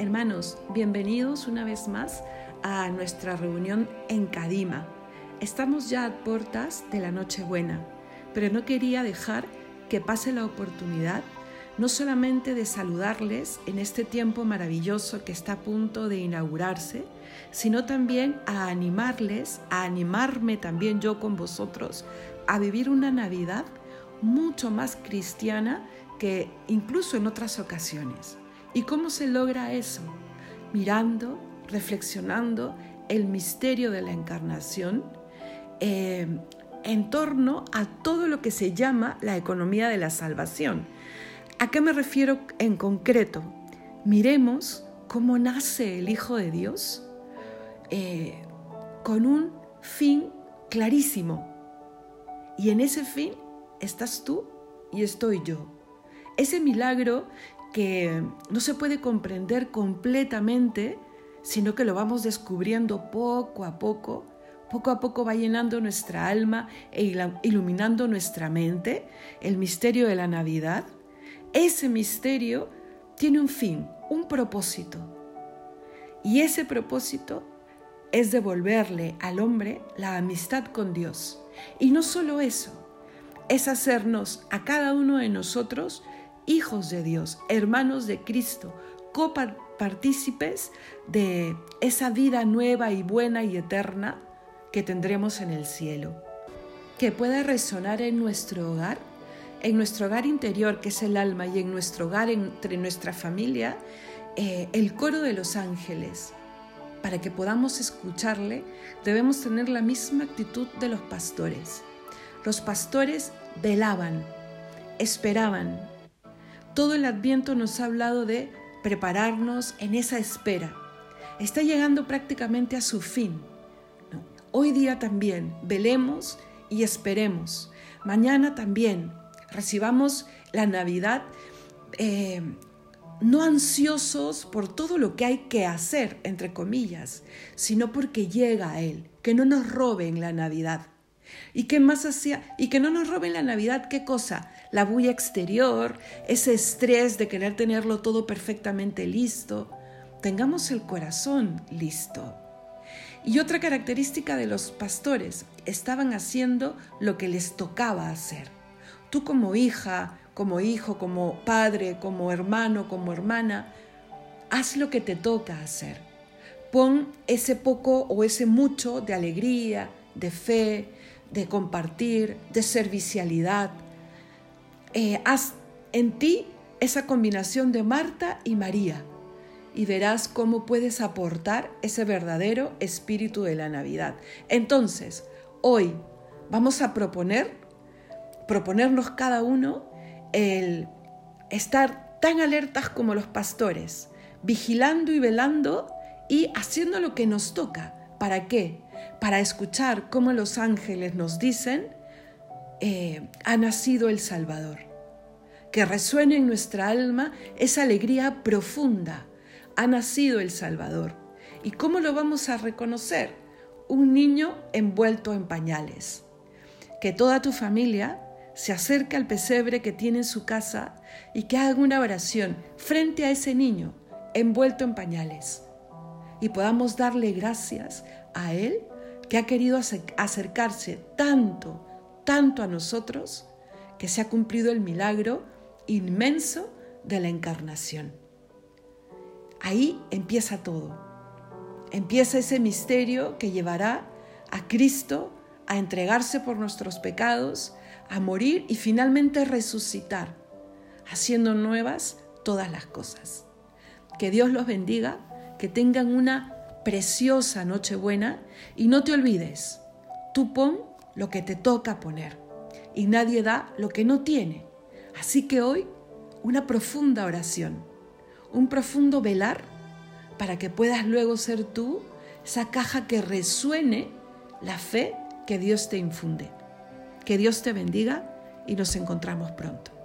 Hermanos, bienvenidos una vez más a nuestra reunión en Cadima. Estamos ya a puertas de la Nochebuena, pero no quería dejar que pase la oportunidad no solamente de saludarles en este tiempo maravilloso que está a punto de inaugurarse, sino también a animarles, a animarme también yo con vosotros, a vivir una Navidad mucho más cristiana que incluso en otras ocasiones. ¿Y cómo se logra eso? Mirando, reflexionando el misterio de la encarnación eh, en torno a todo lo que se llama la economía de la salvación. ¿A qué me refiero en concreto? Miremos cómo nace el Hijo de Dios eh, con un fin clarísimo. Y en ese fin estás tú y estoy yo. Ese milagro que no se puede comprender completamente, sino que lo vamos descubriendo poco a poco, poco a poco va llenando nuestra alma e iluminando nuestra mente, el misterio de la Navidad. Ese misterio tiene un fin, un propósito. Y ese propósito es devolverle al hombre la amistad con Dios. Y no solo eso, es hacernos a cada uno de nosotros hijos de Dios, hermanos de Cristo, copartícipes de esa vida nueva y buena y eterna que tendremos en el cielo. Que pueda resonar en nuestro hogar, en nuestro hogar interior, que es el alma, y en nuestro hogar, entre nuestra familia, eh, el coro de los ángeles. Para que podamos escucharle, debemos tener la misma actitud de los pastores. Los pastores velaban, esperaban, todo el adviento nos ha hablado de prepararnos en esa espera. Está llegando prácticamente a su fin. Hoy día también velemos y esperemos. Mañana también recibamos la Navidad eh, no ansiosos por todo lo que hay que hacer, entre comillas, sino porque llega a Él, que no nos roben la Navidad. ¿Y qué más hacía? Y que no nos roben la Navidad, ¿qué cosa? La bulla exterior, ese estrés de querer tenerlo todo perfectamente listo. Tengamos el corazón listo. Y otra característica de los pastores, estaban haciendo lo que les tocaba hacer. Tú como hija, como hijo, como padre, como hermano, como hermana, haz lo que te toca hacer. Pon ese poco o ese mucho de alegría, de fe, de compartir, de servicialidad. Eh, haz en ti esa combinación de Marta y María y verás cómo puedes aportar ese verdadero espíritu de la Navidad. Entonces, hoy vamos a proponer, proponernos cada uno el estar tan alertas como los pastores, vigilando y velando y haciendo lo que nos toca. ¿Para qué? Para escuchar cómo los ángeles nos dicen, eh, ha nacido el Salvador. Que resuene en nuestra alma esa alegría profunda. Ha nacido el Salvador. ¿Y cómo lo vamos a reconocer? Un niño envuelto en pañales. Que toda tu familia se acerque al pesebre que tiene en su casa y que haga una oración frente a ese niño envuelto en pañales. Y podamos darle gracias a Él que ha querido acercarse tanto, tanto a nosotros, que se ha cumplido el milagro inmenso de la encarnación. Ahí empieza todo. Empieza ese misterio que llevará a Cristo a entregarse por nuestros pecados, a morir y finalmente resucitar, haciendo nuevas todas las cosas. Que Dios los bendiga, que tengan una preciosa Nochebuena y no te olvides, tú pon lo que te toca poner y nadie da lo que no tiene. Así que hoy una profunda oración, un profundo velar para que puedas luego ser tú esa caja que resuene la fe que Dios te infunde. Que Dios te bendiga y nos encontramos pronto.